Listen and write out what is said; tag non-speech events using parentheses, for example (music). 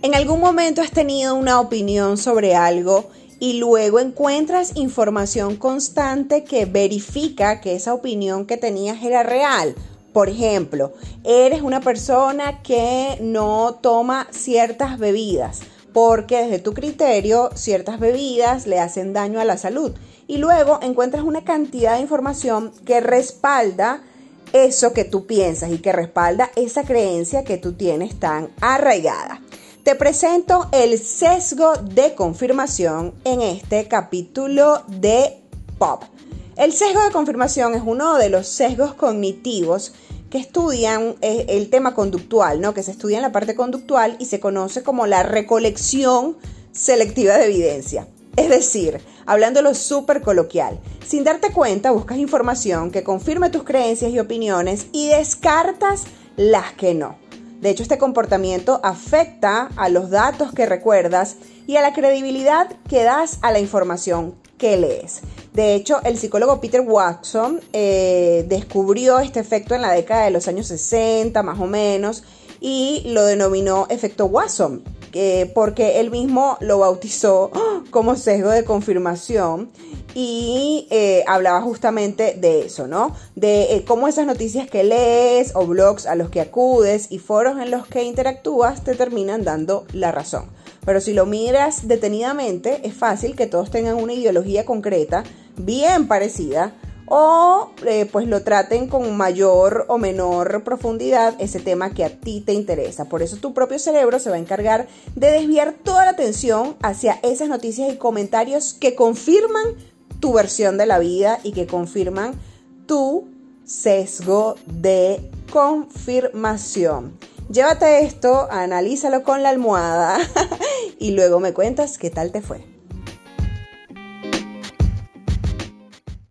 ¿En algún momento has tenido una opinión sobre algo y luego encuentras información constante que verifica que esa opinión que tenías era real? Por ejemplo, eres una persona que no toma ciertas bebidas porque desde tu criterio ciertas bebidas le hacen daño a la salud y luego encuentras una cantidad de información que respalda eso que tú piensas y que respalda esa creencia que tú tienes tan arraigada. Te presento el sesgo de confirmación en este capítulo de Pop. El sesgo de confirmación es uno de los sesgos cognitivos que estudian eh, el tema conductual, ¿no? que se estudia en la parte conductual y se conoce como la recolección selectiva de evidencia. Es decir, hablándolo súper coloquial, sin darte cuenta buscas información que confirme tus creencias y opiniones y descartas las que no. De hecho, este comportamiento afecta a los datos que recuerdas y a la credibilidad que das a la información que lees. De hecho, el psicólogo Peter Watson eh, descubrió este efecto en la década de los años 60, más o menos, y lo denominó efecto Watson, porque él mismo lo bautizó (gasps) como sesgo de confirmación y eh, hablaba justamente de eso, ¿no? De eh, cómo esas noticias que lees o blogs a los que acudes y foros en los que interactúas te terminan dando la razón. Pero si lo miras detenidamente, es fácil que todos tengan una ideología concreta, bien parecida, o eh, pues lo traten con mayor o menor profundidad ese tema que a ti te interesa. Por eso tu propio cerebro se va a encargar de desviar toda la atención hacia esas noticias y comentarios que confirman tu versión de la vida y que confirman tu sesgo de confirmación. Llévate esto, analízalo con la almohada (laughs) y luego me cuentas qué tal te fue.